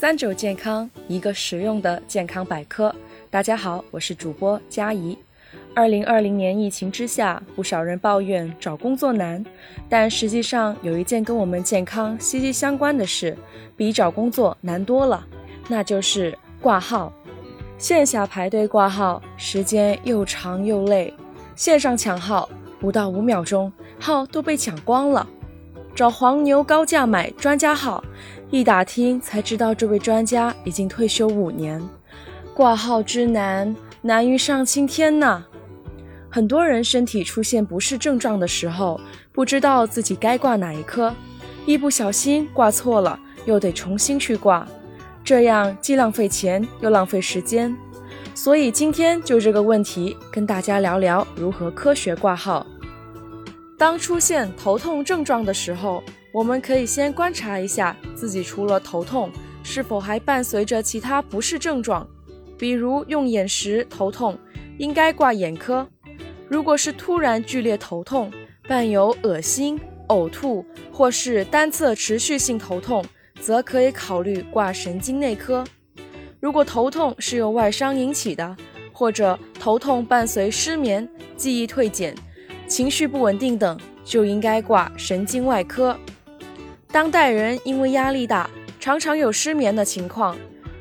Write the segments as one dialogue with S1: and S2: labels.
S1: 三九健康，一个实用的健康百科。大家好，我是主播佳怡。二零二零年疫情之下，不少人抱怨找工作难，但实际上有一件跟我们健康息息相关的事，比找工作难多了，那就是挂号。线下排队挂号，时间又长又累；线上抢号，不到五秒钟，号都被抢光了。找黄牛高价买专家号。一打听才知道，这位专家已经退休五年。挂号之难，难于上青天呐！很多人身体出现不适症状的时候，不知道自己该挂哪一科，一不小心挂错了，又得重新去挂，这样既浪费钱又浪费时间。所以今天就这个问题，跟大家聊聊如何科学挂号。当出现头痛症状的时候，我们可以先观察一下自己除了头痛，是否还伴随着其他不适症状，比如用眼时头痛，应该挂眼科；如果是突然剧烈头痛，伴有恶心、呕吐或是单侧持续性头痛，则可以考虑挂神经内科；如果头痛是由外伤引起的，或者头痛伴随失眠、记忆退减、情绪不稳定等，就应该挂神经外科。当代人因为压力大，常常有失眠的情况。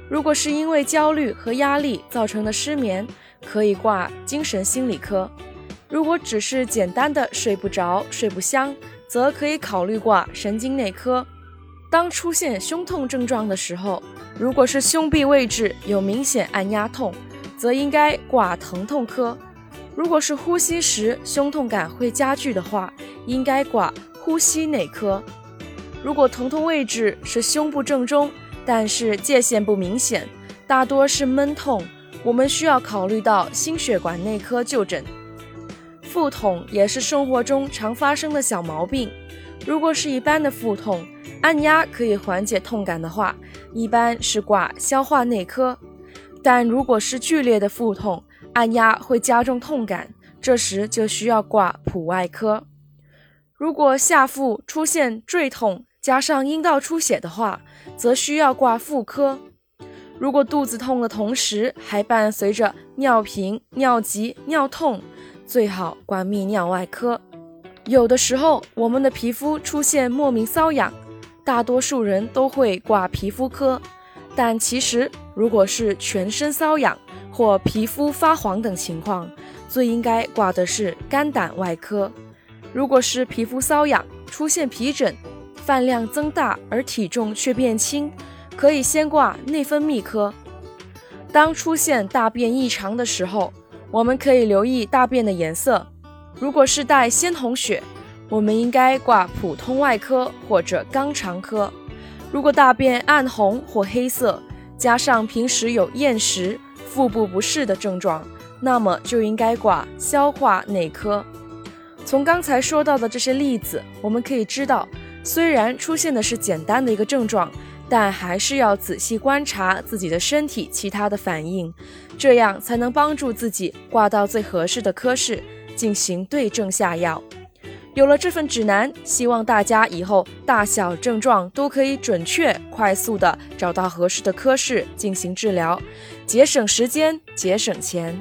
S1: 如果是因为焦虑和压力造成的失眠，可以挂精神心理科；如果只是简单的睡不着、睡不香，则可以考虑挂神经内科。当出现胸痛症状的时候，如果是胸壁位置有明显按压痛，则应该挂疼痛科；如果是呼吸时胸痛感会加剧的话，应该挂呼吸内科。如果疼痛位置是胸部正中，但是界限不明显，大多是闷痛，我们需要考虑到心血管内科就诊。腹痛也是生活中常发生的小毛病，如果是一般的腹痛，按压可以缓解痛感的话，一般是挂消化内科；但如果是剧烈的腹痛，按压会加重痛感，这时就需要挂普外科。如果下腹出现坠痛，加上阴道出血的话，则需要挂妇科。如果肚子痛的同时还伴随着尿频、尿急、尿痛，最好挂泌尿外科。有的时候，我们的皮肤出现莫名瘙痒，大多数人都会挂皮肤科。但其实，如果是全身瘙痒或皮肤发黄等情况，最应该挂的是肝胆外科。如果是皮肤瘙痒，出现皮疹。饭量增大而体重却变轻，可以先挂内分泌科。当出现大便异常的时候，我们可以留意大便的颜色，如果是带鲜红血，我们应该挂普通外科或者肛肠科；如果大便暗红或黑色，加上平时有厌食、腹部不适的症状，那么就应该挂消化内科。从刚才说到的这些例子，我们可以知道。虽然出现的是简单的一个症状，但还是要仔细观察自己的身体其他的反应，这样才能帮助自己挂到最合适的科室进行对症下药。有了这份指南，希望大家以后大小症状都可以准确、快速的找到合适的科室进行治疗，节省时间，节省钱。